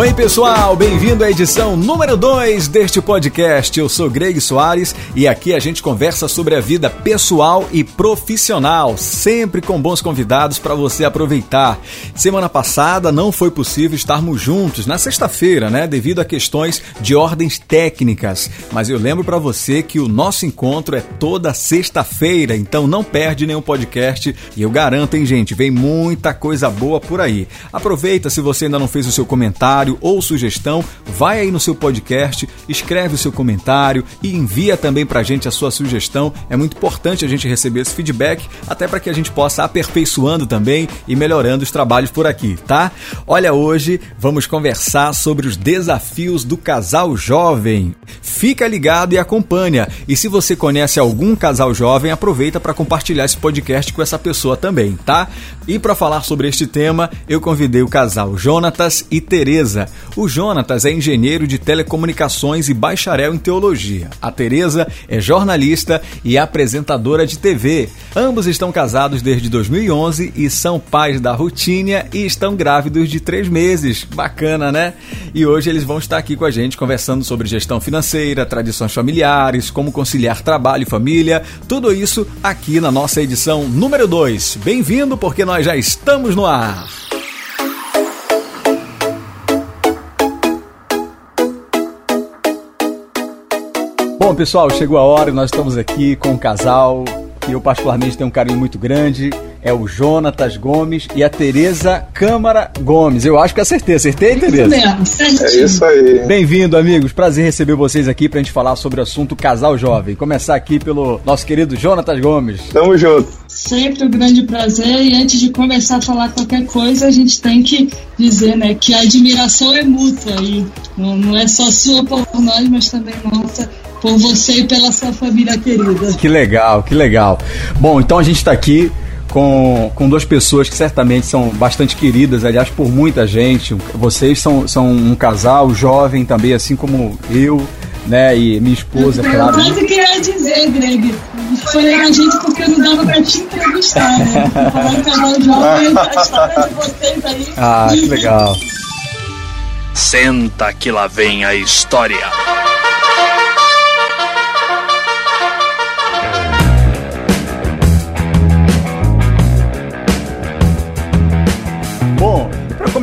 Oi, pessoal, bem-vindo à edição número 2 deste podcast. Eu sou Greg Soares e aqui a gente conversa sobre a vida pessoal e profissional, sempre com bons convidados para você aproveitar. Semana passada não foi possível estarmos juntos na sexta-feira, né, devido a questões de ordens técnicas, mas eu lembro para você que o nosso encontro é toda sexta-feira, então não perde nenhum podcast e eu garanto, hein, gente, vem muita coisa boa por aí. Aproveita se você ainda não fez o seu comentário comentário ou sugestão, vai aí no seu podcast, escreve o seu comentário e envia também para a gente a sua sugestão. É muito importante a gente receber esse feedback, até para que a gente possa aperfeiçoando também e melhorando os trabalhos por aqui, tá? Olha, hoje vamos conversar sobre os desafios do casal jovem. Fica ligado e acompanha. E se você conhece algum casal jovem, aproveita para compartilhar esse podcast com essa pessoa também, tá? E para falar sobre este tema, eu convidei o casal Jonatas e Tereza. O Jonatas é engenheiro de telecomunicações e bacharel em teologia. A Tereza é jornalista e apresentadora de TV. Ambos estão casados desde 2011 e são pais da Rutínia e estão grávidos de três meses. Bacana, né? E hoje eles vão estar aqui com a gente conversando sobre gestão financeira, tradições familiares, como conciliar trabalho e família. Tudo isso aqui na nossa edição número 2. Bem-vindo porque nós já estamos no ar. Bom, pessoal, chegou a hora e nós estamos aqui com um casal que eu particularmente tenho um carinho muito grande. É o Jonatas Gomes e a Tereza Câmara Gomes. Eu acho que acertei. Acertei, Tereza? É isso aí. Bem-vindo, amigos. Prazer receber vocês aqui pra gente falar sobre o assunto casal jovem. Começar aqui pelo nosso querido Jonatas Gomes. Tamo junto. Sempre um grande prazer. E antes de começar a falar qualquer coisa, a gente tem que dizer né, que a admiração é mútua. E não, não é só sua por nós, mas também nossa por você e pela sua família querida. Que legal, que legal. Bom, então a gente está aqui com, com duas pessoas que certamente são bastante queridas, aliás, por muita gente. Vocês são, são um casal jovem também, assim como eu, né? E minha esposa, eu claro. Eu quase queria dizer, Greg. Foi a gente porque não dava pra te entrevistar, né? Falar um casal jovem, a história de vocês aí. Ah, que legal. Senta que lá vem a história.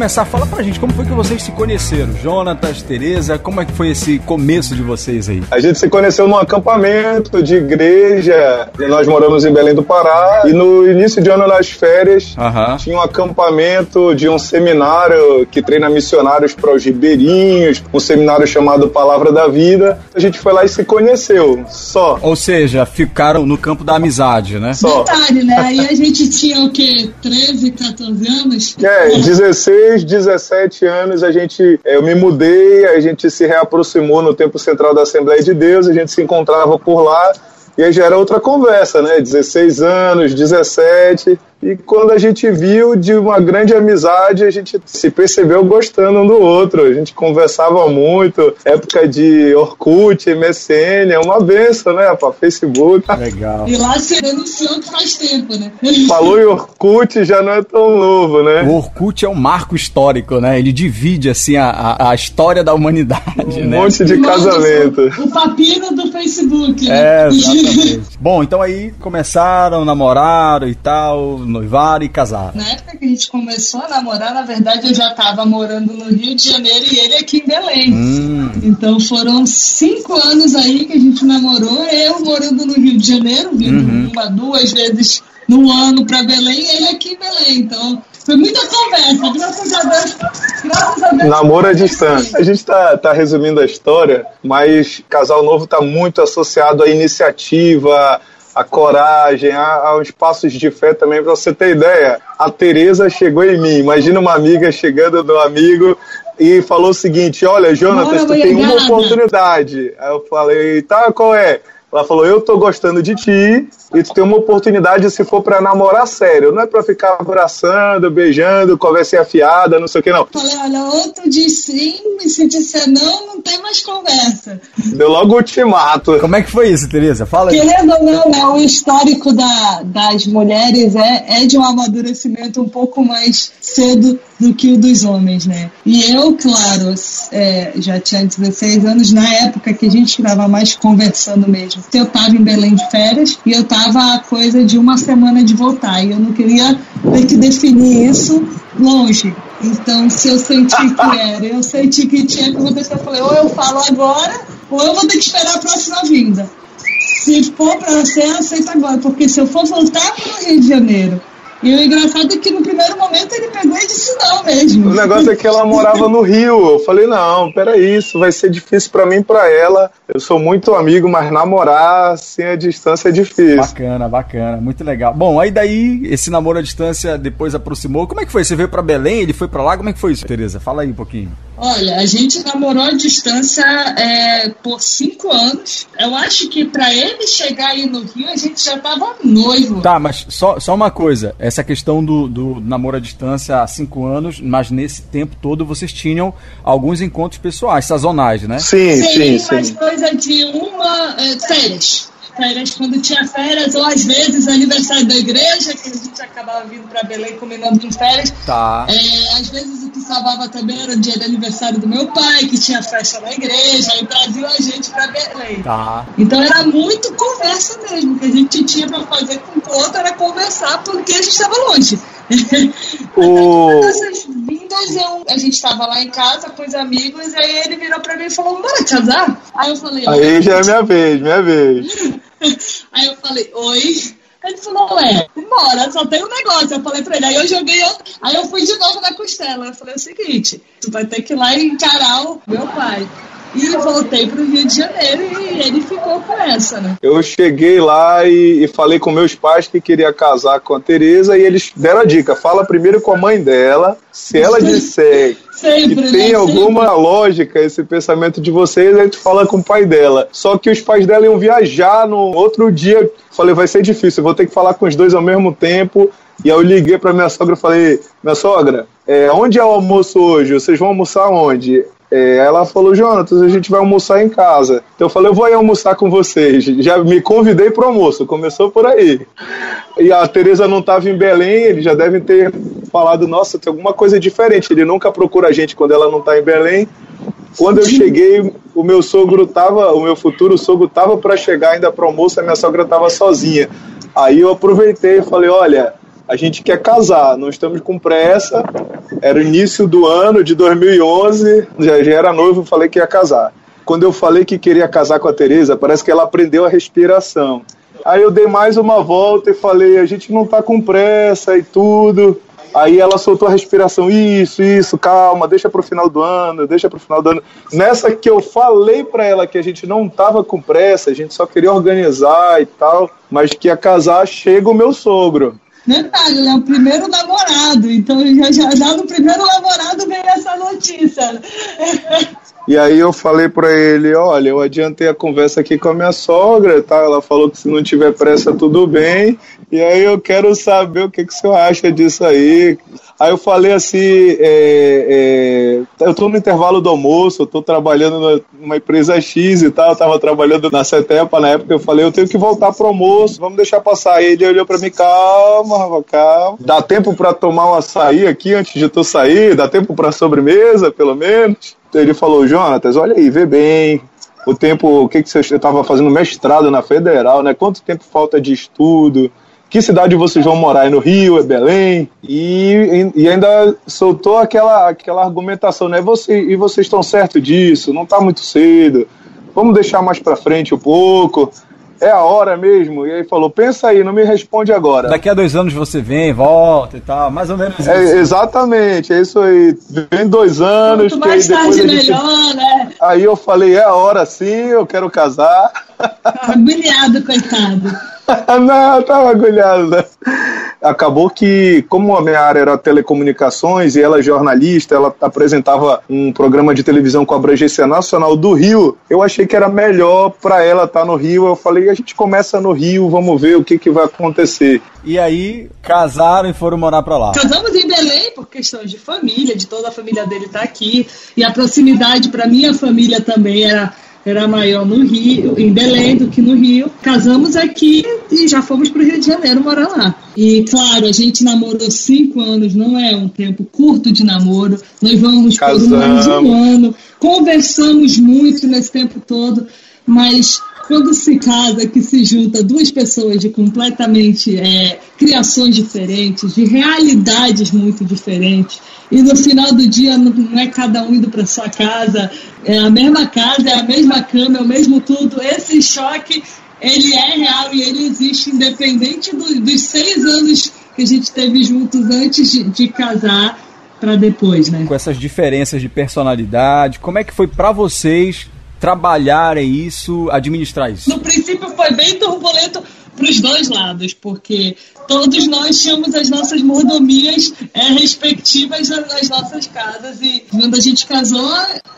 Começar, fala pra gente como foi que vocês se conheceram. Jonatas, Tereza, como é que foi esse começo de vocês aí? A gente se conheceu num acampamento de igreja. Nós moramos em Belém do Pará. E no início de ano, nas férias, tinha um acampamento de um seminário que treina missionários para os ribeirinhos, um seminário chamado Palavra da Vida. A gente foi lá e se conheceu, só. Ou seja, ficaram no campo da amizade, né? Só. Detalhe, né? Aí a gente tinha o quê? 13, 14 anos? É, 16 16, 17 anos a gente, eu me mudei, a gente se reaproximou no tempo central da Assembleia de Deus, a gente se encontrava por lá e aí já era outra conversa, né? 16 anos, 17, e quando a gente viu de uma grande amizade, a gente se percebeu gostando um do outro. A gente conversava muito, época de Orkut, MSN, é uma benção, né, para Facebook. Legal. E lá você denunciou que faz tempo, né? Falou em Orkut, já não é tão novo, né? O Orkut é um marco histórico, né? Ele divide, assim, a, a história da humanidade, um né? monte de casamento. O papiro do Facebook, né? É, exatamente. Bom, então aí começaram, namoraram e tal noivar e casar? Na época que a gente começou a namorar, na verdade eu já estava morando no Rio de Janeiro e ele aqui em Belém. Hum. Então foram cinco anos aí que a gente namorou, eu morando no Rio de Janeiro, vindo uhum. uma, duas vezes no ano para Belém e ele aqui em Belém. Então foi muita conversa, graças a Deus. Graças a Deus. Namoro à distância. A gente tá, tá resumindo a história, mas Casal Novo tá muito associado à iniciativa, a coragem, aos passos de fé também, para você ter ideia. A Tereza chegou em mim. Imagina uma amiga chegando do amigo e falou o seguinte: Olha, Jonatas, tu tem uma oportunidade. Aí eu falei: Tá, qual é? Ela falou: Eu tô gostando de ti e tu tem uma oportunidade se for para namorar sério. Não é para ficar abraçando, beijando, conversa afiada, não sei o que, não. Falei: Olha, outro diz sim, e se disser não, não tem mais conversa. Deu logo o ultimato. Como é que foi isso, Tereza? Fala aí. Querendo ou não, né, o histórico da, das mulheres é, é de um amadurecimento um pouco mais cedo do que o dos homens, né? E eu, claro, é, já tinha 16 anos, na época que a gente estava mais conversando mesmo. Eu estava em Belém de férias e eu estava a coisa de uma semana de voltar. E eu não queria ter que definir isso longe. Então, se eu senti que era, eu senti que tinha que acontecer, eu falei, ou eu falo agora, ou eu vou ter que esperar a próxima vinda. Se for para ser, aceita agora, porque se eu for voltar para o Rio de Janeiro e o engraçado é que no primeiro momento ele pegou e disse não mesmo. O negócio é que ela morava no Rio. Eu falei, não, peraí, isso vai ser difícil para mim e pra ela. Eu sou muito amigo, mas namorar assim a distância é difícil. Bacana, bacana, muito legal. Bom, aí daí esse namoro à distância depois aproximou. Como é que foi? Você veio para Belém, ele foi para lá? Como é que foi isso, Tereza? Fala aí um pouquinho. Olha, a gente namorou à distância é, por cinco anos. Eu acho que para ele chegar aí no Rio, a gente já tava noivo. Tá, mas só, só uma coisa. Essa questão do, do namoro à distância há cinco anos, mas nesse tempo todo vocês tinham alguns encontros pessoais, sazonais, né? Sim, sim, sim. sim. Mas coisa de uma... É, férias férias quando tinha férias, ou às vezes aniversário da igreja, que a gente acabava vindo para Belém combinando com férias. Tá. É, às vezes o que salvava também era o dia de aniversário do meu pai, que tinha festa na igreja, e trazia a gente para Belém. Tá. Então era muito conversa mesmo, que a gente tinha para fazer com o outro era conversar, porque a gente estava longe. O... Essas vindas, eu, a gente estava lá em casa com os amigos, aí ele virou para mim e falou: Bora casar? Aí eu falei: Aí já é minha vez, minha vez. Aí eu falei, oi. Ele falou, ué, bora, só tem um negócio. Eu falei pra ele, aí eu joguei, aí eu fui de novo na costela. Eu falei o seguinte, tu vai ter que ir lá e encarar o meu pai. E voltei para o Rio de Janeiro e ele ficou com essa, né? Eu cheguei lá e, e, falei com meus pais que queria casar com a Tereza e eles deram a dica: fala primeiro com a mãe dela. Se ela disser Sempre, que tem né? alguma Sempre. lógica esse pensamento de vocês, a gente fala com o pai dela. Só que os pais dela iam viajar no outro dia. Falei, vai ser difícil, vou ter que falar com os dois ao mesmo tempo. E aí eu liguei para minha sogra e falei, minha sogra, é, onde é o almoço hoje? Vocês vão almoçar onde? É, ela falou, Jonatas, a gente vai almoçar em casa. Então eu falei, eu vou aí almoçar com vocês. Já me convidei para o almoço, começou por aí. E a Tereza não estava em Belém, eles já devem ter falado, nossa, tem alguma coisa diferente. Ele nunca procura a gente quando ela não está em Belém. Quando eu cheguei, o meu sogro estava, o meu futuro sogro estava para chegar ainda para o almoço, a minha sogra estava sozinha. Aí eu aproveitei e falei, olha, a gente quer casar, não estamos com pressa. Era o início do ano de 2011, já, já era noivo, falei que ia casar. Quando eu falei que queria casar com a Tereza, parece que ela aprendeu a respiração. Aí eu dei mais uma volta e falei, a gente não tá com pressa e tudo. Aí ela soltou a respiração, isso, isso, calma, deixa pro final do ano, deixa pro final do ano. Nessa que eu falei para ela que a gente não tava com pressa, a gente só queria organizar e tal, mas que ia casar, chega o meu sogro. Detalhe, ele é o primeiro namorado, então já, já, já no primeiro namorado veio essa notícia. E aí eu falei para ele, olha, eu adiantei a conversa aqui com a minha sogra, tá? Ela falou que se não tiver pressa tudo bem. E aí eu quero saber o que, que o senhor acha disso aí. Aí eu falei assim, é, é, eu estou no intervalo do almoço, eu estou trabalhando numa empresa X e tal, eu estava trabalhando na CETEPA na época, eu falei, eu tenho que voltar pro almoço, vamos deixar passar. Ele olhou para mim, calma, calma. Dá tempo para tomar um açaí aqui antes de tu sair? Dá tempo para sobremesa, pelo menos? Ele falou, Jonatas, olha aí, vê bem, o tempo, o que, que você estava fazendo mestrado na Federal, né? Quanto tempo falta de estudo? que cidade vocês vão morar? É no Rio, é Belém? E, e ainda soltou aquela, aquela argumentação, né? Você, e vocês estão certo disso? Não está muito cedo. Vamos deixar mais para frente um pouco. É a hora mesmo. E aí falou: pensa aí, não me responde agora. Daqui a dois anos você vem, volta e tal, mais ou menos isso. É, exatamente, é isso aí. Vem dois anos. Quanto mais que aí tarde gente... melhor, né? Aí eu falei: é a hora sim, eu quero casar. Agulhado, coitado. não, tava agulhado, acabou que, como a minha área era telecomunicações e ela é jornalista, ela apresentava um programa de televisão com a abrangência nacional do Rio, eu achei que era melhor para ela estar tá no Rio. Eu falei, a gente começa no Rio, vamos ver o que, que vai acontecer. E aí casaram e foram morar para lá. Casamos em Belém por questões de família, de toda a família dele estar tá aqui e a proximidade para minha família também era era maior no Rio, em Belém do que no Rio. Casamos aqui e já fomos para o Rio de Janeiro morar lá. E claro, a gente namorou cinco anos, não é um tempo curto de namoro. Nós vamos Casamos. por mais de um ano, conversamos muito nesse tempo todo, mas quando se casa, que se junta duas pessoas de completamente é, criações diferentes, de realidades muito diferentes, e no final do dia não é cada um indo para sua casa, é a mesma casa, é a mesma cama, é o mesmo tudo. Esse choque, ele é real e ele existe independente do, dos seis anos que a gente teve juntos antes de, de casar para depois, né? Com essas diferenças de personalidade, como é que foi para vocês trabalharem isso, administrar isso? No princípio foi bem turbulento para os dois lados, porque todos nós tínhamos as nossas mordomias é, respectivas nas nossas casas. E quando a gente casou,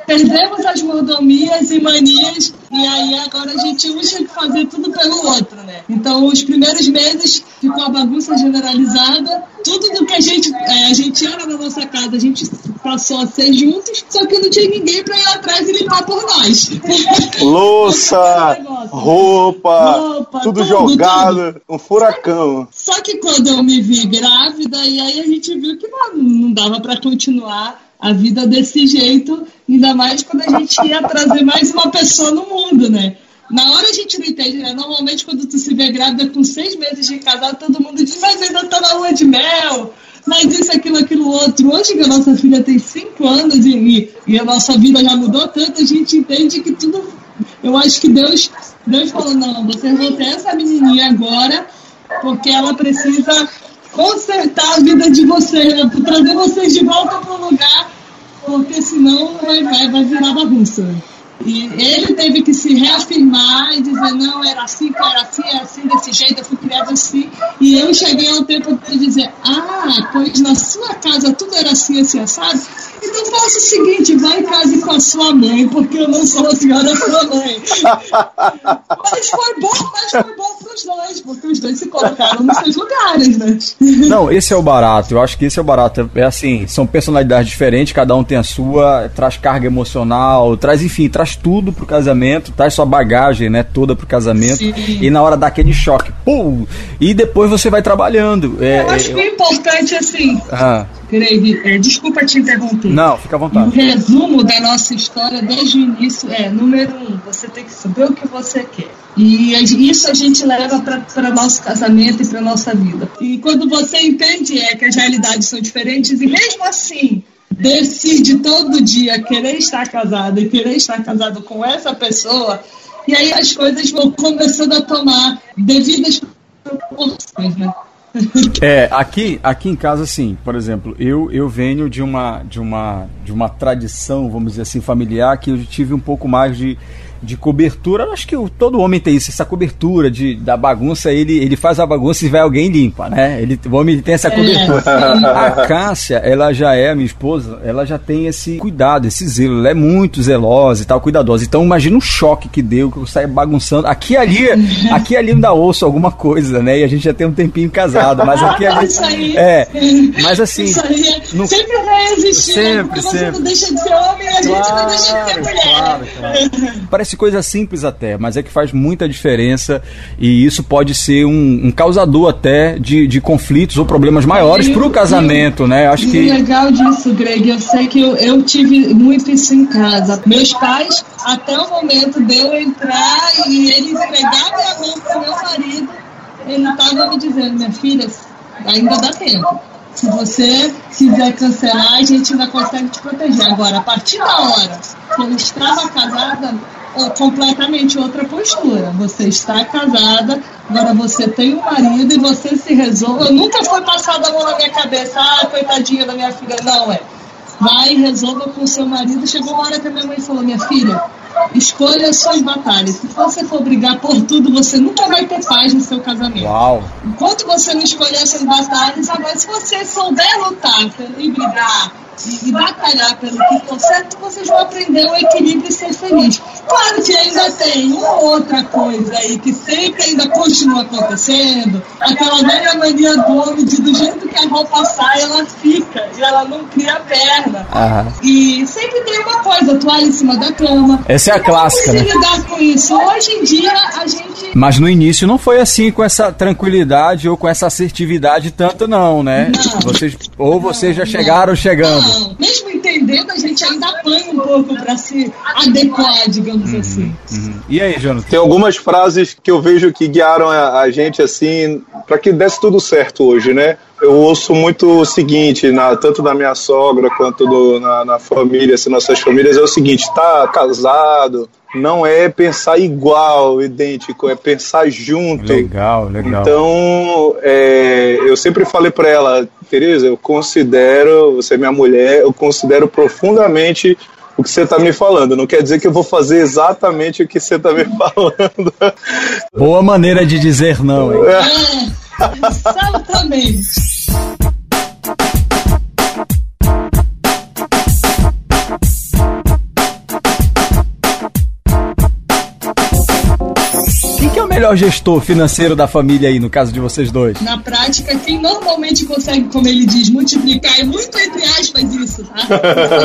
perdemos as mordomias e manias e aí agora a gente usa que fazer tudo pelo outro, né? Então os primeiros meses ficou a bagunça generalizada, tudo do que a gente, é, a gente era na nossa casa, a gente passou a ser juntos, só que não tinha ninguém para ir atrás e limpar por nós. Louça, roupa, roupa, tudo, tudo jogado, tudo. um furacão. Só que quando eu me vi grávida, e aí a gente viu que não, não dava para continuar a vida desse jeito, ainda mais quando a gente ia trazer mais uma pessoa no mundo, né? Na hora a gente não entende, né? Normalmente quando tu se vê grávida com seis meses de casado, todo mundo diz, mas ainda tá na lua de mel, mas isso, aquilo, aquilo outro. Hoje que a nossa filha tem cinco anos e, e a nossa vida já mudou tanto, a gente entende que tudo. Eu acho que Deus, Deus falou, não, vocês vão ter essa menininha agora, porque ela precisa consertar a vida de vocês, né? trazer vocês de volta para o lugar, porque senão vai, vai, virar bagunça. E ele teve que se reafirmar e dizer, não, era assim, era assim, era assim, desse jeito, eu fui criado assim. E eu cheguei ao tempo de dizer, ah, pois na sua casa tudo era assim, assim, assado. Então faça o seguinte, vai em casa com a sua mãe, porque eu não sou a senhora sua mãe. mas foi bom, mas foi bom para os dois, porque os dois se colocaram nos seus lugares, né? Não, esse é o barato. Eu acho que esse é o barato. É assim, são personalidades diferentes, cada um tem a sua, traz carga emocional, traz, enfim, traz tudo pro casamento, traz sua bagagem, né, toda pro casamento. Sim. E na hora daquele choque, pum, e depois você vai trabalhando. É, eu acho é, que é importante, assim. Ah. Greg, é, desculpa te interromper. Não, fica à vontade. O resumo da nossa história desde o início é: número um, você tem que saber o que você quer. E isso a gente leva para nosso casamento e para nossa vida. E quando você entende é que as realidades são diferentes, e mesmo assim decide todo dia querer estar casado e querer estar casado com essa pessoa, e aí as coisas vão começando a tomar devidas proporções, né? É, aqui, aqui em casa, sim. Por exemplo, eu, eu venho de uma, de, uma, de uma tradição, vamos dizer assim, familiar, que eu tive um pouco mais de de cobertura. Acho que todo homem tem isso, essa cobertura de, da bagunça, ele, ele faz a bagunça e vai alguém limpa, né? Ele, o homem tem essa é, cobertura. É, a Cássia, ela já é, a minha esposa, ela já tem esse cuidado, esse zelo. Ela é muito zelosa e tal, cuidadosa. Então imagina o choque que deu, que eu saia bagunçando. Aqui ali, aqui ali ainda ouço alguma coisa, né? E a gente já tem um tempinho casado, mas aqui ali. Isso aí, é, mas assim. Isso aí no, sempre vai existir, sempre, né? sempre. você não deixa de ser homem e a claro, gente não deixa de ser mulher. Claro, claro. Parece Parece coisa simples até, mas é que faz muita diferença e isso pode ser um, um causador até de, de conflitos ou problemas maiores para o casamento, né? Acho que legal disso, Greg. Eu sei que eu, eu tive muito isso em casa. Meus pais, até o momento de eu entrar e eles pegavam a mão para meu marido, ele estava me dizendo, minha filha, ainda dá tempo. Se você quiser cancelar, a gente ainda consegue te proteger. Agora, a partir da hora que eu estava casada, completamente outra postura. Você está casada, agora você tem um marido e você se resolve. Nunca foi passada a mão na minha cabeça, ah, coitadinha da minha filha. Não, é. Vai, resolva com seu marido. Chegou uma hora que a minha mãe falou: Minha filha, escolha suas batalhas. Se você for brigar por tudo, você nunca vai ter paz no seu casamento. Uau! Enquanto você não escolher essas batalhas, agora se você souber lutar e brigar e, batalhar pelo que for certo, vocês vão aprender o equilíbrio e ser feliz. Claro que ainda tem uma outra coisa aí que sempre ainda continua acontecendo, aquela velha mania do homem de do jeito que a roupa sai, ela fica e ela não cria perna. Aham. E sempre tem uma coisa, toalha em cima da cama. Essa é a clássica, né? Com isso? Hoje em dia a gente Mas no início não foi assim com essa tranquilidade ou com essa assertividade tanto não, né? Não. Vocês ou vocês já chegaram chegando. Não, mesmo entendendo, a gente ainda apanha um pouco para se adequar, digamos Uhum. assim. E aí, Jonathan? Tem algumas frases que eu vejo que guiaram a, a gente assim para que desse tudo certo hoje, né? Eu ouço muito o seguinte, na, tanto da minha sogra quanto do- na, na família, assim, nossas famílias, é o seguinte: tá casado, não é pensar igual, idêntico, é pensar junto. Legal, legal. Então, é, eu sempre falei para ela, Tereza, eu considero, você é minha mulher, eu considero profundamente o que você está me falando. Não quer dizer que eu vou fazer exatamente o que você está me falando. Boa maneira de dizer não, hein? É, exatamente. É o melhor gestor financeiro da família aí, no caso de vocês dois? Na prática, quem normalmente consegue, como ele diz, multiplicar, é muito entre aspas isso, tá?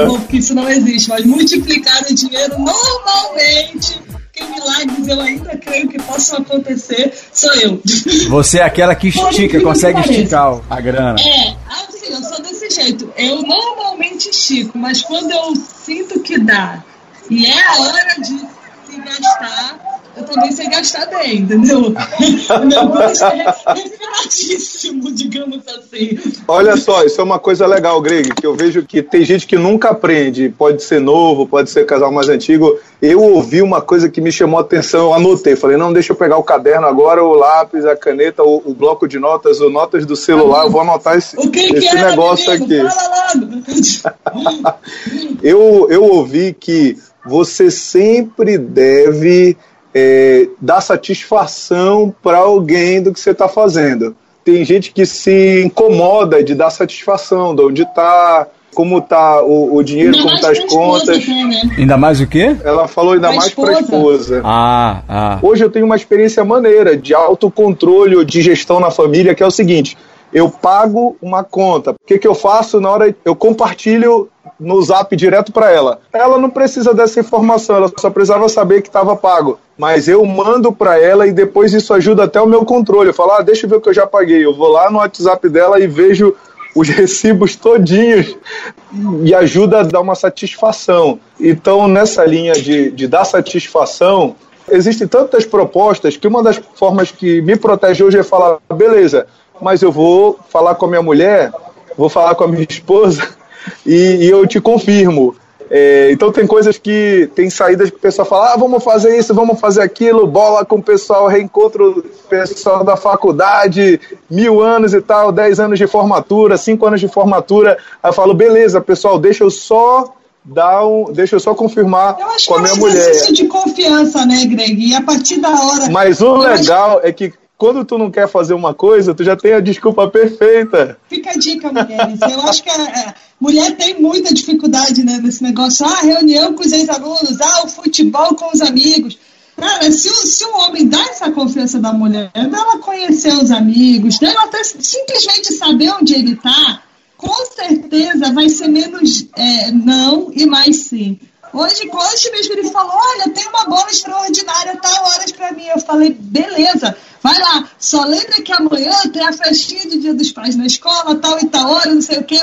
Porque isso não existe, mas multiplicar o dinheiro normalmente, que milagres eu ainda creio que possam acontecer, sou eu. Você é aquela que estica, consegue que esticar a grana. É, assim, eu sou desse jeito. Eu normalmente estico, mas quando eu sinto que dá e é a hora de se gastar, eu também sei gastar bem, entendeu? O meu gosto é refinadíssimo, digamos assim. Olha só, isso é uma coisa legal, Greg, que eu vejo que tem gente que nunca aprende, pode ser novo, pode ser casal mais antigo. Eu ouvi uma coisa que me chamou a atenção, eu anotei, falei, não, deixa eu pegar o caderno agora, o lápis, a caneta, o, o bloco de notas, o notas do celular, eu vou anotar esse, O que, que esse é, negócio aqui. Eu, eu ouvi que você sempre deve é, dar satisfação para alguém do que você está fazendo. Tem gente que se incomoda de dar satisfação, de onde está, como está o, o dinheiro, Ainda como tá as esposa, contas. até, né? Ainda mais o quê? Ela falou ainda Pra mais para a esposa. esposa. Ah, ah. Hoje eu tenho uma experiência maneira de autocontrole ou de gestão na família, que é o seguinte: eu pago uma conta. O que, que eu faço na hora? Eu compartilho no zap direto para ela. Ela não precisa dessa informação, ela só precisava saber que estava pago. Mas eu mando para ela e depois isso ajuda até o meu controle. Eu falo, ah, deixa eu ver o que eu já paguei. Eu vou lá no WhatsApp dela e vejo os recibos todinhos e ajuda a dar uma satisfação. Então, nessa linha de, de dar satisfação, existem tantas propostas que uma das formas que me protege hoje é falar, beleza, mas eu vou falar com a minha mulher, vou falar com a minha esposa e, e eu te confirmo. É, então tem coisas que tem saídas que o pessoal fala, ah, vamos fazer isso, vamos fazer aquilo, bola com o pessoal, reencontro o pessoal da faculdade, mil anos e tal, dez anos de formatura, cinco anos de formatura. Aí eu falo, beleza, pessoal, deixa eu só dar um, deixa eu só confirmar Eu acho com a que é minha um mulher. exercício de confiança, né, Greg? E a partir da hora. Mas o Eu acho- legal é que quando tu não quer fazer uma coisa, tu já tem a desculpa perfeita. Fica a dica, mulheres. Eu acho que a, mulher tem muita dificuldade né, nesse negócio. Ah, reunião com os ex-alunos, ah, o futebol com os amigos. Cara, se, o- se o homem dá essa confiança da mulher, dela conhecer os amigos, dela até simplesmente saber onde ele está, com certeza vai ser menos é, não e mais sim. Hoje, hoje mesmo ele falou, olha, tem uma bola extraordinária, tal horas pra mim. Eu falei, beleza, vai lá. Só lembra que amanhã tem a festinha de dia dos pais na escola, tal e tal hora, não sei o quê.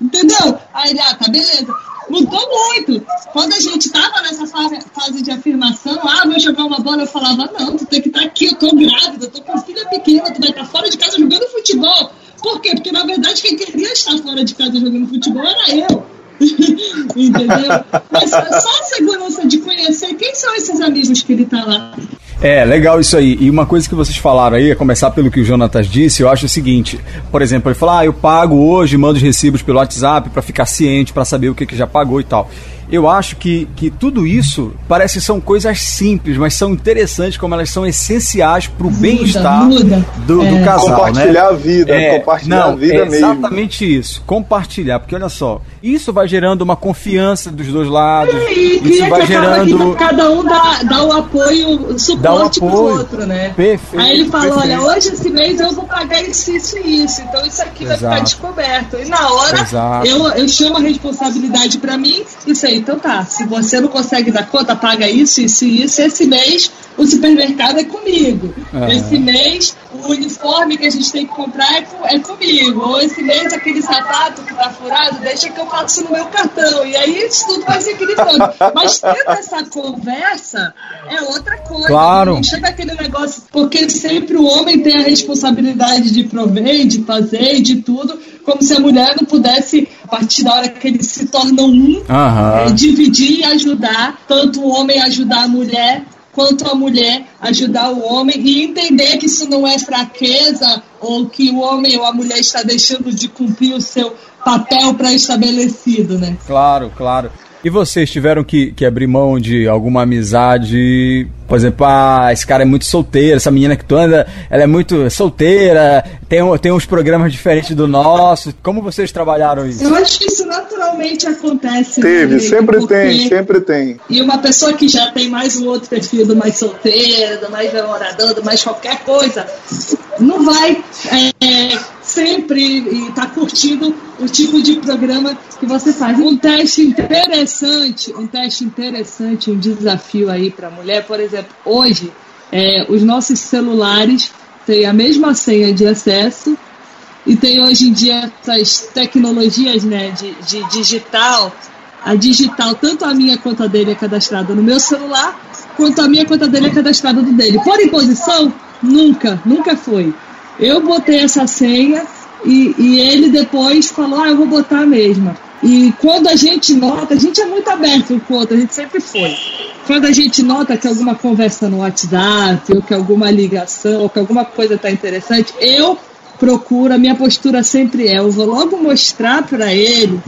Entendeu? Aí ele, ah, tá, beleza. Mudou muito. Quando a gente tava nessa fase, fase de afirmação, ah, vou jogar uma bola, eu falava, não, tu tem que estar aqui, eu tô grávida, eu tô com filha pequena, tu vai estar fora de casa jogando futebol. Por quê? Porque na verdade quem queria estar fora de casa jogando futebol era eu. Entendeu? Mas só a segurança de conhecer quem são esses amigos que ele tá lá. É, legal isso aí. E uma coisa que vocês falaram aí, a começar pelo que o Jonatas disse, eu acho o seguinte: por exemplo, ele falou, ah, eu pago hoje, mando os recibos pelo WhatsApp para ficar ciente, para saber o que, que já pagou e tal. Eu acho que, que tudo isso parece que são coisas simples, mas são interessantes como elas são essenciais para o bem-estar do, é. do, casal. Compartilhar né? a vida, é, compartilhar não, a vida é mesmo. Exatamente isso. Compartilhar, porque olha só, isso vai gerando uma confiança dos dois lados. É, e isso vai gerando. Cada um dá, dá o apoio, o suporte um pro outro, né? Perfeito. Aí ele fala: perfeito. olha, hoje esse mês eu vou pagar isso, isso e isso. Então isso aqui Exato. vai ficar descoberto. E na hora eu, eu chamo a responsabilidade para mim e sei, então tá, se você não consegue dar conta, paga isso, isso e isso. Esse mês o supermercado é comigo. Uhum. Esse mês o uniforme que a gente tem que comprar é, com, é comigo. Ou esse mês aquele sapato que tá furado, deixa que eu faço no meu cartão. E aí isso tudo vai se equilibrando. Mas tendo essa conversa é outra coisa. Claro. Não chega aquele negócio, porque sempre o homem tem a responsabilidade de prover, de fazer, de tudo, como se a mulher não pudesse, a partir da hora que eles se tornam um, uhum. é, dividir e ajudar, tanto o homem ajudar a mulher, quanto a mulher ajudar o homem e entender que isso não é fraqueza ou que o homem ou a mulher está deixando de cumprir o seu papel pré-estabelecido, né? Claro, claro. E vocês tiveram que, que abrir mão de alguma amizade? Por exemplo, ah, esse cara é muito solteiro, essa menina que tu anda, ela é muito solteira, tem, tem uns programas diferentes do nosso. Como vocês trabalharam isso? Eu acho que isso naturalmente acontece. Teve, né? sempre Porque... tem, sempre tem. E uma pessoa que já tem mais um outro perfil do mais solteiro, do mais namorador, do mais qualquer coisa, não vai é, sempre estar tá curtindo o tipo de programa que você faz. Um teste interessante, um teste interessante, um desafio aí para a mulher, por exemplo, hoje é, os nossos celulares têm a mesma senha de acesso e tem hoje em dia essas tecnologias né, de, de digital, a digital, tanto a minha conta dele é cadastrada no meu celular, quanto a minha conta dele é cadastrada no dele. Por imposição, nunca, nunca foi. Eu botei essa senha e, e ele depois falou, ah, eu vou botar a mesma. E quando a gente nota, a gente é muito aberto com o outro, a gente sempre foi. Quando a gente nota que alguma conversa no WhatsApp, ou que alguma ligação, ou que alguma coisa está interessante, eu procuro, a minha postura sempre é, eu vou logo mostrar para ele,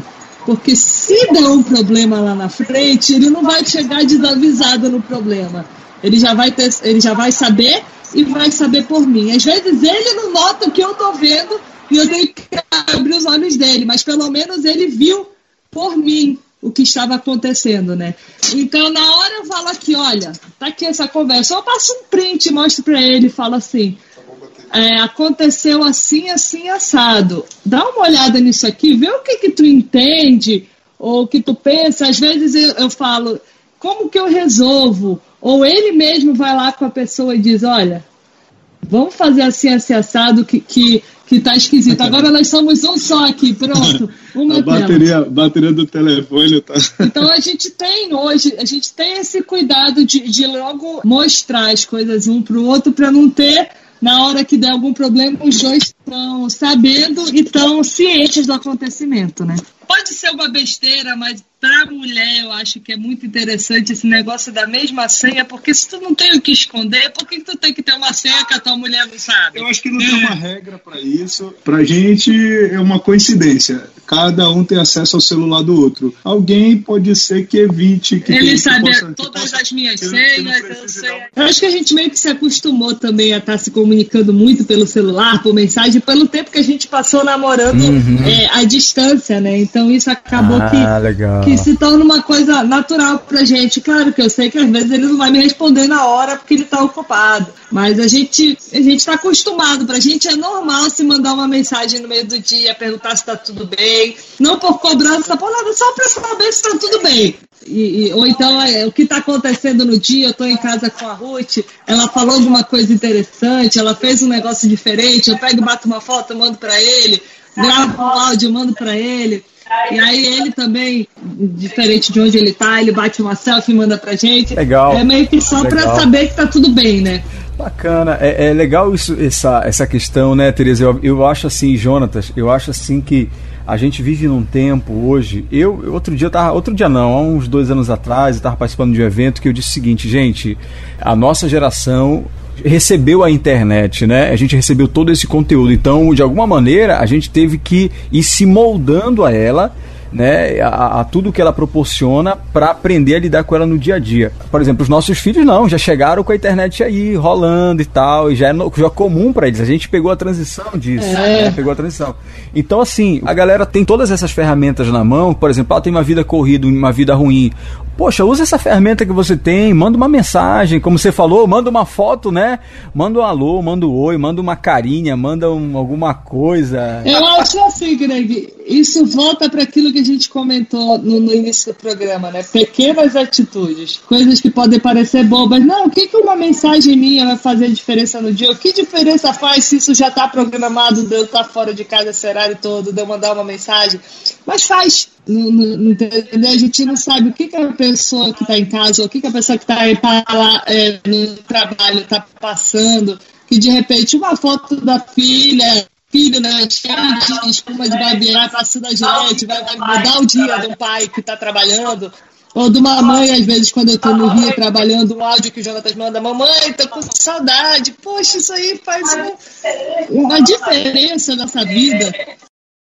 porque se der um problema lá na frente, ele não vai chegar desavisado no problema. Ele já vai ter, ele já vai saber e vai saber por mim. Às vezes ele não nota o que eu tô vendo e eu tenho que abrir os olhos dele, mas pelo menos ele viu por mim o que estava acontecendo, né? Então, na hora eu falo aqui, olha, tá aqui essa conversa. Eu passo um print, mostro para ele, falo assim, é, aconteceu assim, assim, assado. Dá uma olhada nisso aqui, vê o que que tu entende ou o que tu pensa. Às vezes eu, eu falo, como que eu resolvo? Ou ele mesmo vai lá com a pessoa e diz, olha, vamos fazer assim, assim, assado, que, que, que tá esquisito. Agora nós somos um só aqui, pronto. Uma a bateria, bateria do telefone tá. Então a gente tem hoje, a gente tem esse cuidado de, de logo mostrar as coisas um pro outro para não ter na hora que der algum problema, os dois estão sabendo e estão cientes do acontecimento, né? Pode ser uma besteira, mas para mulher eu acho que é muito interessante esse negócio da mesma senha, porque se tu não tem o que esconder, por que, tu tem que ter uma senha que a tua mulher não sabe? Eu acho que não é. tem uma regra para isso. Pra gente é uma coincidência. Cada um tem acesso ao celular do outro. Alguém pode ser que evite que ele sabe que possa, todas possa, as minhas senhas. Eu, sei. eu acho que a gente meio que se acostumou também a estar tá se comunicando muito pelo celular, por mensagem, pelo tempo que a gente passou namorando uhum. é, à distância, né? Então isso acabou ah, que, legal. que se torna uma coisa natural pra gente. Claro que eu sei que às vezes ele não vai me responder na hora porque ele tá ocupado. Mas a gente, a gente tá acostumado. Pra gente é normal se mandar uma mensagem no meio do dia, perguntar se tá tudo bem. Não por cobrança, por nada, só pra saber se tá tudo bem. E, e, ou então, é, o que está acontecendo no dia, eu estou em casa com a Ruth, ela falou alguma coisa interessante, ela fez um negócio diferente, eu pego, bato uma foto, mando para ele, gravo um áudio, mando para ele. E aí ele também, diferente de onde ele está, ele bate uma selfie e manda pra gente. Legal. É meio que só para saber que tá tudo bem, né? Bacana, é, é, legal isso, essa, essa questão, né, Tereza? Eu, eu acho assim, Jonatas, eu acho assim que a gente vive num tempo hoje. Eu, outro dia tava, outro dia não, há uns dois anos atrás, eu estava participando de um evento que eu disse o seguinte, gente, a nossa geração recebeu a internet, né? A gente recebeu todo esse conteúdo. Então, de alguma maneira, a gente teve que ir se moldando a ela né, a, a tudo que ela proporciona para aprender a lidar com ela no dia a dia. Por exemplo, os nossos filhos não, já chegaram com a internet aí rolando e tal, e já é, no, já é comum para eles. A gente pegou a transição disso, é. né, pegou a transição. Então, assim, a galera tem todas essas ferramentas na mão, por exemplo, ela tem uma vida corrida, uma vida ruim. Poxa, usa essa ferramenta que você tem, manda uma mensagem, como você falou, manda uma foto, né? Manda um alô, manda um oi, manda uma carinha, manda um, alguma coisa. Eu acho assim, Greg, isso volta para aquilo que a gente comentou no, no, início do programa, né? Pequenas atitudes, coisas que podem parecer bobas. Não, o que, que uma mensagem minha vai fazer diferença no dia? O que diferença faz se isso já está programado de eu estar tá fora de casa esse horário todo, de eu mandar uma mensagem? Mas faz. No, no, a gente não sabe o que, que a pessoa que está em casa, o que, que a pessoa que está é, no trabalho está passando, que de repente uma foto da filha filho, né, cheio de espuma de barbear, passando a gente, vai, vai mudar o dia do pai que está trabalhando, ou de uma mãe, às vezes, quando eu estou no Rio trabalhando, um áudio que o Jonatas manda, mamãe, tô com saudade. Poxa, isso aí faz uma, uma diferença nessa vida.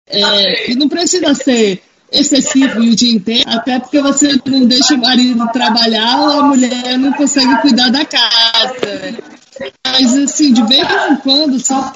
É, e não precisa ser excessivo o dia inteiro, até porque você não deixa o marido trabalhar ou a mulher não consegue cuidar da casa. Mas assim, de vez em quando, só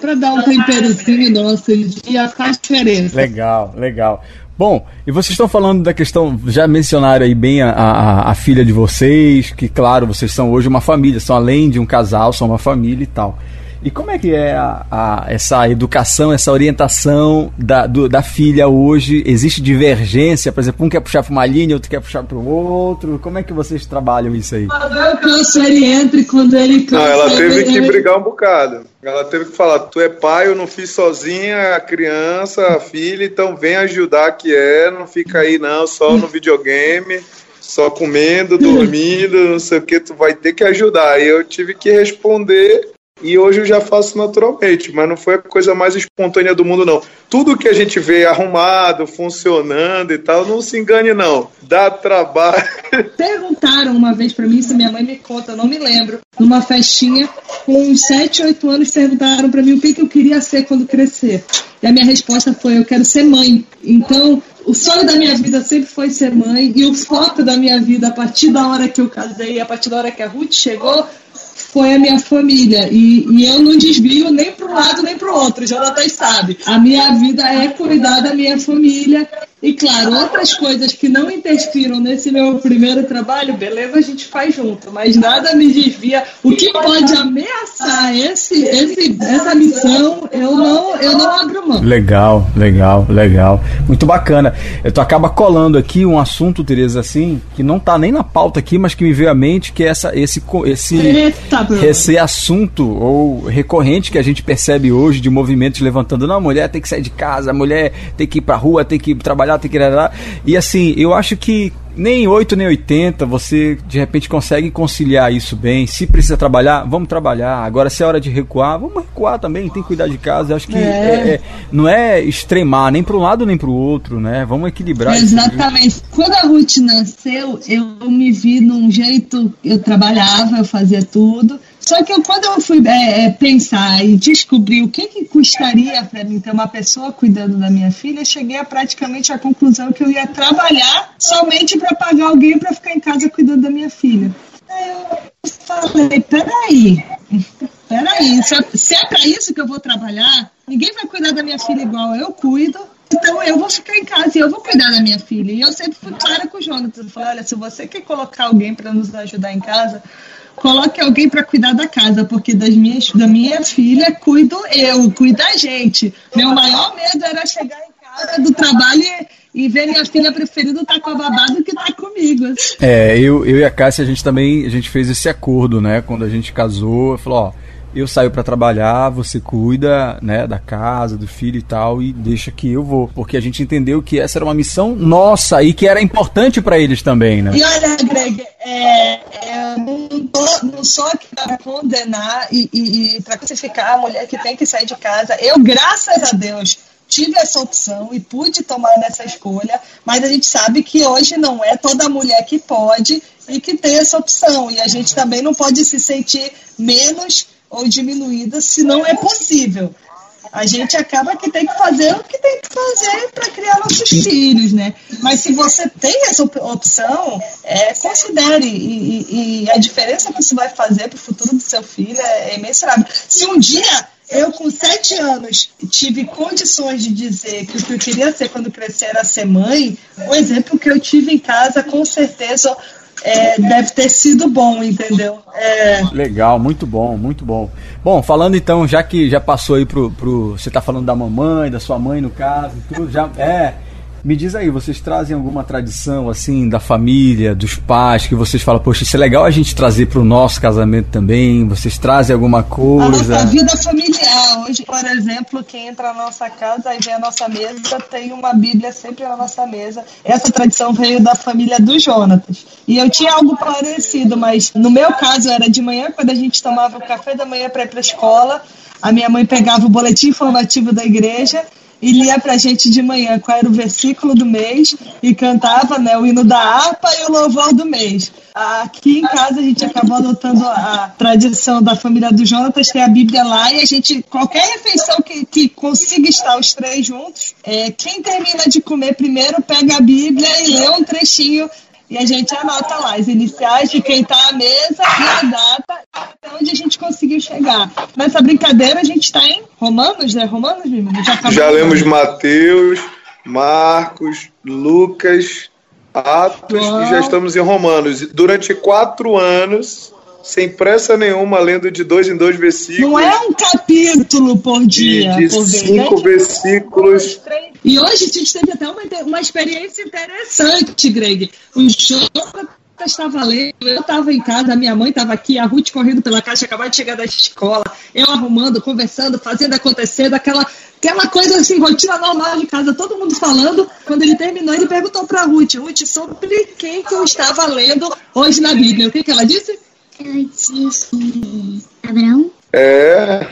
para dar um temperozinho no nosso dia, faz diferença. Legal, legal. Bom, e vocês estão falando da questão, já mencionaram aí bem a, a, a, filha de vocês, que claro, vocês são hoje uma família, são além de um casal, são uma família e tal. E como é que é a, a, essa educação, essa orientação da, do, da filha hoje? Existe divergência? Por exemplo, um quer puxar para uma linha, outro quer puxar para o outro. Como é que vocês trabalham isso aí? Eu canso, ele entra e quando ele cansa... Não, ela teve que brigar um bocado. Ela teve que falar, tu é pai, eu não fiz sozinha, a criança, a filha, então vem ajudar que é, não fica aí não, só no videogame só comendo, dormindo, não sei o que, tu vai ter que ajudar. E eu tive que responder e hoje eu já faço naturalmente, mas não foi a coisa mais espontânea do mundo, não. Tudo que a gente vê arrumado, funcionando e tal, não se engane, não. Dá trabalho. Perguntaram uma vez para mim, se minha mãe me conta, eu não me lembro, numa festinha, com uns 7, 8 anos, perguntaram para mim o que, que eu queria ser quando crescer. E a minha resposta foi: eu quero ser mãe. Então, o sonho da minha vida sempre foi ser mãe, e o foco da minha vida, a partir da hora que eu casei, a partir da hora que a Ruth chegou, foi a minha família. E, e eu não desvio nem para um lado nem para o outro, Jonathan sabe. A minha vida é cuidar da minha família. E claro, outras coisas que não interfiram nesse meu primeiro trabalho, beleza, a gente faz junto, mas nada me desvia. O que pode ameaçar esse, esse, essa missão, eu não, eu não abro mão. Legal, legal, legal. Muito bacana. Eu tô acaba colando aqui um assunto, Tereza, assim, que não tá nem na pauta aqui, mas que me veio à mente, que é essa, esse, esse, Eita, esse assunto ou recorrente que a gente percebe hoje de movimentos levantando, não, a mulher tem que sair de casa, a mulher tem que ir pra rua, tem que trabalhar, tem que ir lá. E assim, eu acho que nem 8 nem 80 você de repente consegue conciliar isso bem. Se precisa trabalhar, vamos trabalhar. Agora, se é hora de recuar, vamos recuar também. Tem que cuidar de casa. Eu acho que é. É, é, não é extremar nem para um lado nem para o outro, né? Vamos equilibrar. Exatamente. Quando a Ruth nasceu, eu me vi num jeito. Eu trabalhava, eu fazia tudo. Só que eu, quando eu fui é, é, pensar e descobrir o que, que custaria para mim ter uma pessoa cuidando da minha filha, cheguei a praticamente à conclusão que eu ia trabalhar somente para pagar alguém para ficar em casa cuidando da minha filha. Aí eu falei, peraí, peraí, se é para isso que eu vou trabalhar, ninguém vai cuidar da minha filha igual eu cuido, então eu vou ficar em casa e eu vou cuidar da minha filha. E eu sempre fui clara com o Jonathan. Eu falei, olha, se você quer colocar alguém para nos ajudar em casa, coloque alguém para cuidar da casa, porque das minhas, da minha filha cuido eu, cuida a gente. Meu maior medo era chegar em casa do trabalho e, ver minha filha preferida estar tá com a babá do que estar tá comigo. É, eu, eu e a Cássia, a gente também a gente fez esse acordo, né? Quando a gente casou, falou, ó eu saio para trabalhar, você cuida, né, da casa, do filho e tal, e deixa que eu vou. Porque a gente entendeu que essa era uma missão nossa e que era importante para eles também, né? E olha, Greg, é, é, não, tô, não sou aqui para condenar e, e, e para crucificar a mulher que tem que sair de casa. Eu, graças a Deus, tive essa opção e pude tomar essa escolha, mas a gente sabe que hoje não é toda mulher que pode e que tem essa opção. E a gente também não pode se sentir menos ou diminuída se não é possível. a gente acaba que tem que fazer o que tem que fazer para criar nossos filhos, né? Mas se você tem essa opção, é, considere. E, e, a diferença que isso vai fazer para o futuro do seu filho é, é imensurável. Se um dia eu, com sete anos, tive condições de dizer que o que eu queria ser quando crescer era ser mãe, o exemplo que eu tive em casa, com certeza, é, deve ter sido bom, entendeu? É... Legal, muito bom, muito bom. Bom, falando então, já que já passou aí pro. pro você tá falando da mamãe, da sua mãe no caso, tudo, já. É. Me diz aí, vocês trazem alguma tradição assim da família, dos pais, que vocês falam, poxa, isso é legal a gente trazer para o nosso casamento também? Vocês trazem alguma coisa? A nossa vida familiar. Hoje, por exemplo, quem entra na nossa casa e vê a nossa mesa, tem uma Bíblia sempre na nossa mesa. Essa tradição veio da família do Jonatas. E eu tinha algo parecido, mas no meu caso era de manhã, quando a gente tomava o café da manhã para ir para a escola, a minha mãe pegava o boletim informativo da igreja e lia para a gente de manhã qual era o versículo do mês e cantava né, o hino da harpa e o louvor do mês. Aqui em casa a gente acabou adotando a tradição da família do Jonatas, ter a Bíblia lá e a gente, qualquer refeição que, que consiga estar os três juntos, é, quem termina de comer primeiro pega a Bíblia e lê um trechinho e a gente anota lá as iniciais de quem está à mesa e a data até onde a gente conseguiu chegar. Nessa brincadeira a gente está em Romanos, né? Romanos, Já, Já lemos Mateus, Marcos, Lucas, Atos Uau. e já estamos em Romanos. Durante quatro anos sem pressa nenhuma, lendo de dois em dois versículos. Não é um capítulo por dia. De, de por cinco vez, né? versículos. E hoje a gente teve até uma, uma experiência interessante, Greg. O Jonathan estava lendo, eu estava em casa, a minha mãe estava aqui, a Ruth correndo pela caixa, acabou de chegar da escola, eu arrumando, conversando, fazendo acontecer, daquela aquela coisa assim, rotina normal de casa, todo mundo falando. Quando ele terminou, ele perguntou para Ruth, Ruth, sobre quem que eu estava lendo hoje na Bíblia. O que, que ela disse? Abraão. É,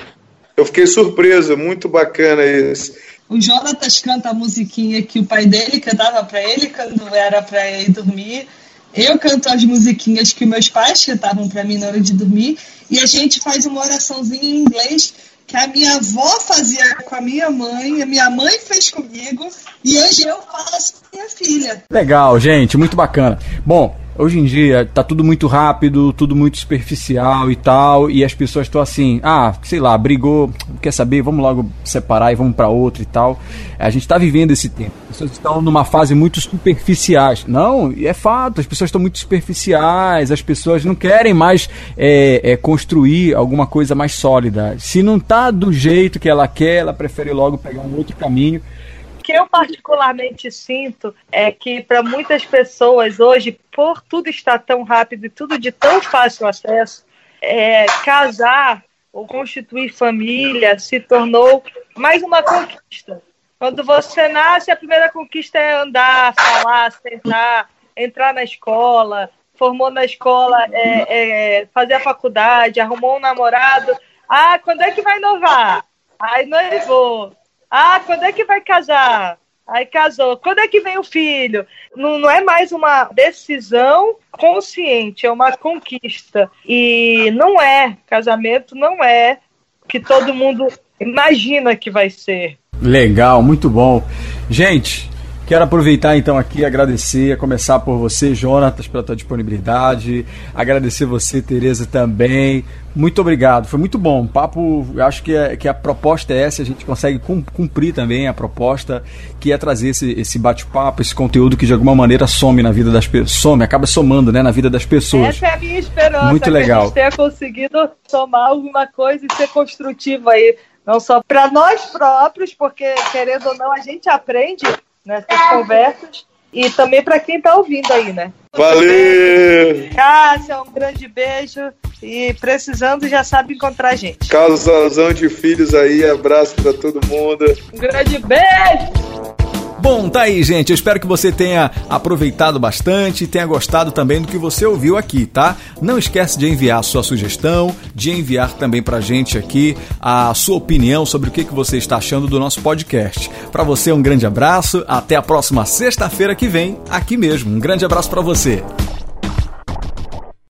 eu fiquei surpreso, muito bacana isso. O Jonatas canta a musiquinha que o pai dele cantava para ele quando era para ir dormir. Eu canto as musiquinhas que meus pais cantavam para mim na hora de dormir. E a gente faz uma oraçãozinha em inglês que a minha avó fazia com a minha mãe, a minha mãe fez comigo e hoje eu faço com minha filha. Legal, gente, muito bacana. Bom, Hoje em dia tá tudo muito rápido, tudo muito superficial e tal, e as pessoas estão assim, ah, sei lá, brigou, quer saber, vamos logo separar e vamos para outro e tal. A gente está vivendo esse tempo. As pessoas estão numa fase muito superficiais. Não, é fato, as pessoas estão muito superficiais, as pessoas não querem mais é, é, construir alguma coisa mais sólida. Se não tá do jeito que ela quer, ela prefere logo pegar um outro caminho que eu particularmente sinto é que para muitas pessoas hoje, por tudo estar tão rápido e tudo de tão fácil acesso, é, casar ou constituir família se tornou mais uma conquista. Quando você nasce, a primeira conquista é andar, falar, sentar, entrar na escola, formou na escola, é, é, fazer a faculdade, arrumou um namorado. Ah, quando é que vai inovar? Aí noivou. Ah, quando é que vai casar? Aí casou. Quando é que vem o filho? Não, não é mais uma decisão consciente, é uma conquista. E não é, casamento não é que todo mundo imagina que vai ser. Legal, muito bom. Gente, Quero aproveitar então aqui e agradecer, começar por você, Jonatas, pela tua disponibilidade, agradecer você, Tereza, também. Muito obrigado, foi muito bom. Papo, acho que, é, que a proposta é essa, a gente consegue cumprir também a proposta, que é trazer esse, esse bate-papo, esse conteúdo que de alguma maneira some na vida das pessoas, some, acaba somando né, na vida das pessoas. Essa é a minha esperança, muito legal. que a gente tenha conseguido somar alguma coisa e ser construtivo aí, não só para nós próprios, porque querendo ou não, a gente aprende nessas conversas e também para quem está ouvindo aí, né? Valeu! Cássia, um grande beijo e precisando já sabe encontrar a gente. Casalzão de filhos aí, abraço para todo mundo. Um grande beijo! Bom, tá aí, gente. Eu espero que você tenha aproveitado bastante e tenha gostado também do que você ouviu aqui, tá? Não esquece de enviar a sua sugestão, de enviar também pra gente aqui a sua opinião sobre o que, que você está achando do nosso podcast. Para você, um grande abraço. Até a próxima sexta-feira que vem, aqui mesmo. Um grande abraço para você.